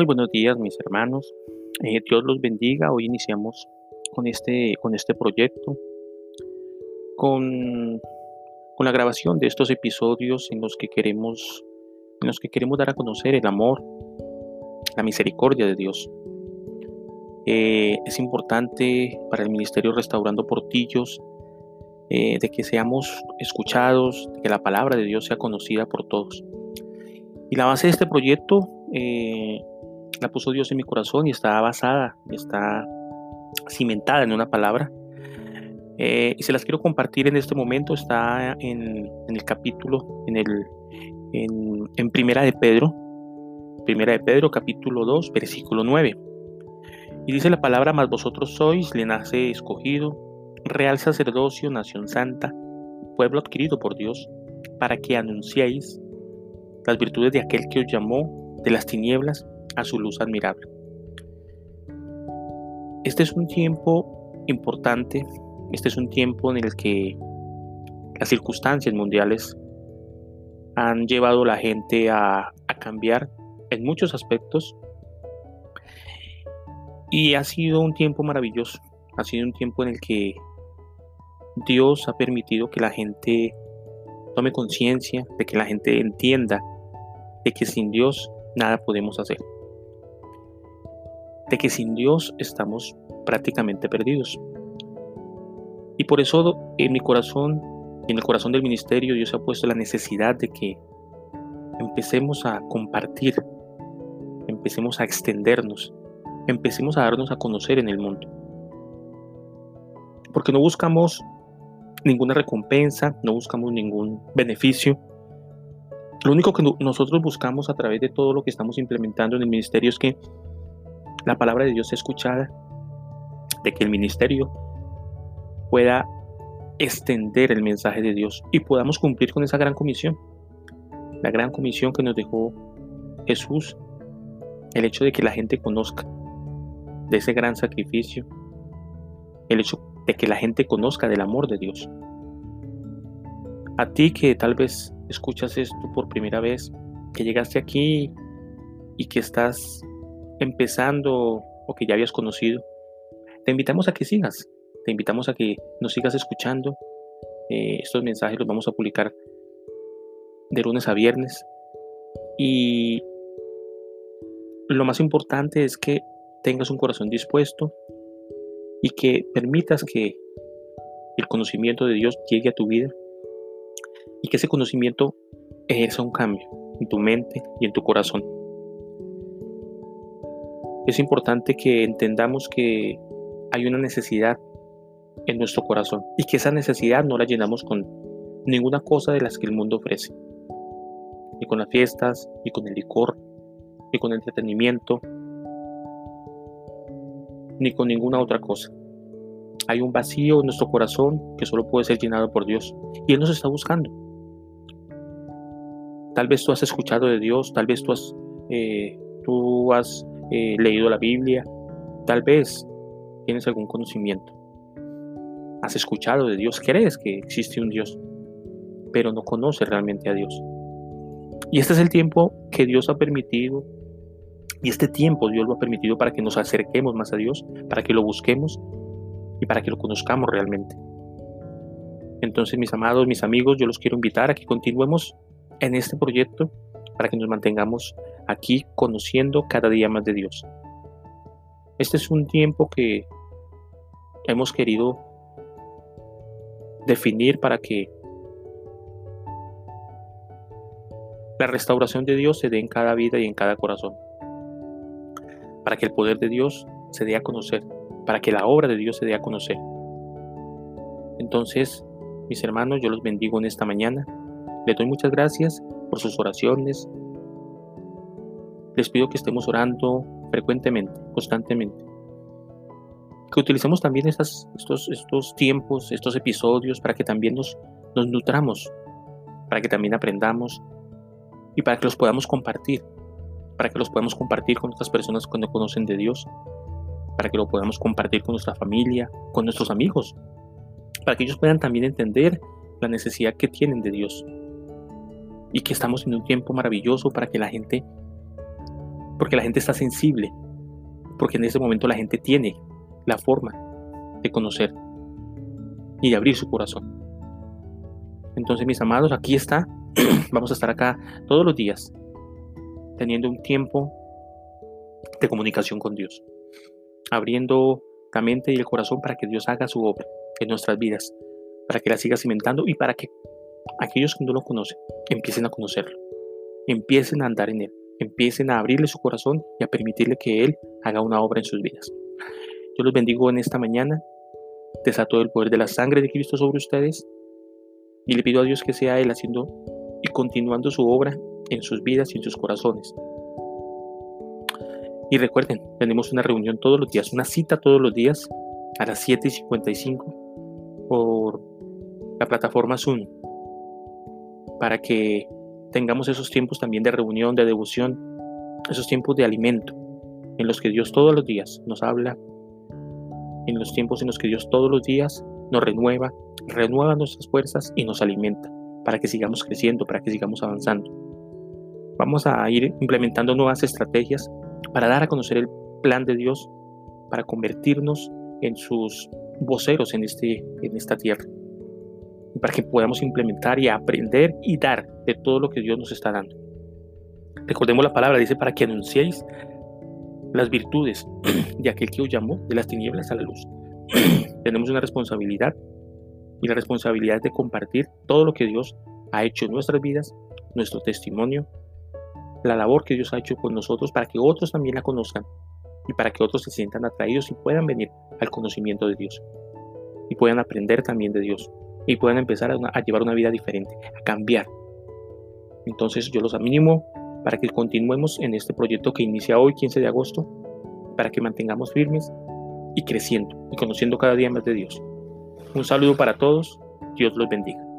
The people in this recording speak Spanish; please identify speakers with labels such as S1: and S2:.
S1: Muy buenos días, mis hermanos. Eh, Dios los bendiga. Hoy iniciamos con este, con este proyecto, con, con la grabación de estos episodios en los que queremos, en los que queremos dar a conocer el amor, la misericordia de Dios. Eh, es importante para el Ministerio Restaurando Portillos eh, de que seamos escuchados, de que la palabra de Dios sea conocida por todos. Y la base de este proyecto eh, la puso Dios en mi corazón y está basada, está cimentada en una palabra. Eh, y se las quiero compartir en este momento. Está en, el capítulo, en, el, en, Primera de Pedro, Primera de Pedro, capítulo 2, versículo 9. Y dice la palabra, más vosotros sois nace escogido, real sacerdocio, nación santa, pueblo adquirido por Dios, para que anunciéis las virtudes de aquel que os llamó de las tinieblas a su luz admirable. Este es un tiempo importante, este es un tiempo en el que las circunstancias mundiales han llevado a la gente a, cambiar en muchos aspectos y ha sido un tiempo maravilloso, ha sido un tiempo en el que Dios ha permitido que la gente tome conciencia, de que la gente entienda de que sin Dios nada podemos hacer. De que sin Dios estamos prácticamente perdidos. Y por eso en mi corazón, en el corazón del ministerio, Dios ha puesto la necesidad de que empecemos a compartir, empecemos a extendernos, empecemos a darnos a conocer en el mundo. Porque no buscamos ninguna recompensa, no buscamos ningún beneficio, lo único que nosotros buscamos a través de todo lo que estamos implementando en el ministerio es que la palabra de Dios escuchada, de que el ministerio pueda extender el mensaje de Dios y podamos cumplir con esa gran comisión. La gran comisión que nos dejó Jesús, el hecho de que la gente conozca de ese gran sacrificio, el hecho de que la gente conozca del amor de Dios. A ti que tal vez escuchas esto por primera vez, que llegaste aquí y que estás empezando o que ya habías conocido, te invitamos a que sigas, te invitamos a que nos sigas escuchando. Eh, estos mensajes los vamos a publicar de lunes a viernes. Y lo más importante es que tengas un corazón dispuesto y que permitas que el conocimiento de Dios llegue a tu vida y que ese conocimiento ejerza un cambio en tu mente y en tu corazón. Es importante que entendamos que hay una necesidad en nuestro corazón y que esa necesidad no la llenamos con ninguna cosa de las que el mundo ofrece, ni con las fiestas, ni con el licor, ni con el entretenimiento, ni con ninguna otra cosa. Hay un vacío en nuestro corazón que solo puede ser llenado por Dios y Él nos está buscando. Tal vez tú has escuchado de Dios, tal vez tú has, eh, tú has eh, leído la Biblia, tal vez tienes algún conocimiento. Has escuchado de Dios, crees que existe un Dios, pero no conoces realmente a Dios. Y este es el tiempo que Dios ha permitido, y este tiempo Dios lo ha permitido para que nos acerquemos más a Dios, para que lo busquemos y para que lo conozcamos realmente. Entonces, mis amados, mis amigos, yo los quiero invitar a que continuemos en este proyecto para que nos mantengamos aquí conociendo cada día más de Dios. Este es un tiempo que hemos querido definir para que la restauración de Dios se dé en cada vida y en cada corazón. Para que el poder de Dios se dé a conocer, para que la obra de Dios se dé a conocer. Entonces, mis hermanos, yo los bendigo en esta mañana les doy muchas gracias por sus oraciones. Les pido que estemos orando frecuentemente, constantemente. Que utilicemos también estos, estos tiempos, estos episodios para que también nos, nos nutramos, para que también aprendamos y para que los podamos compartir, para que los podamos compartir con otras personas que no conocen de Dios, para que lo podamos compartir con nuestra familia, con nuestros amigos, para que ellos puedan también entender la necesidad que tienen de Dios y que estamos en un tiempo maravilloso para que la gente porque la gente está sensible, porque en ese momento la gente tiene la forma de conocer y de abrir su corazón. Entonces, mis amados, aquí está. Vamos a estar acá todos los días, teniendo un tiempo de comunicación con Dios, abriendo la mente y el corazón para que Dios haga su obra en nuestras vidas, para que la siga cimentando y para que aquellos que no lo conocen empiecen a conocerlo, empiecen a andar en Él, empiecen a abrirle su corazón y a permitirle que Él haga una obra en sus vidas. Yo los bendigo en esta mañana, desato el poder de la sangre de Cristo sobre ustedes y le pido a Dios que sea Él haciendo y continuando su obra en sus vidas y en sus corazones. Y recuerden, tenemos una reunión todos los días, una cita todos los días a las 7 y 55 por la plataforma Zoom para que tengamos esos tiempos también de reunión, de devoción, esos tiempos de alimento en los que Dios todos los días nos habla, en los tiempos en los que Dios todos los días nos renueva, renueva nuestras fuerzas y nos alimenta para que sigamos creciendo, para que sigamos avanzando. Vamos a ir implementando nuevas estrategias para dar a conocer el plan de Dios, para convertirnos en sus voceros en, este, en esta tierra, para que podamos implementar y aprender y dar de todo lo que Dios nos está dando. Recordemos la palabra, dice, para que anunciéis las virtudes de aquel que os llamó de las tinieblas a la luz. Tenemos una responsabilidad y la responsabilidad es de compartir todo lo que Dios ha hecho en nuestras vidas, nuestro testimonio, la labor que Dios ha hecho con nosotros para que otros también la conozcan y para que otros se sientan atraídos y puedan venir al conocimiento de Dios y puedan aprender también de Dios y puedan empezar a, llevar una vida diferente, a cambiar. Entonces yo los animo para que continuemos en este proyecto que inicia hoy, 15 de agosto, para que mantengamos firmes y creciendo y conociendo cada día más de Dios. Un saludo para todos, Dios los bendiga.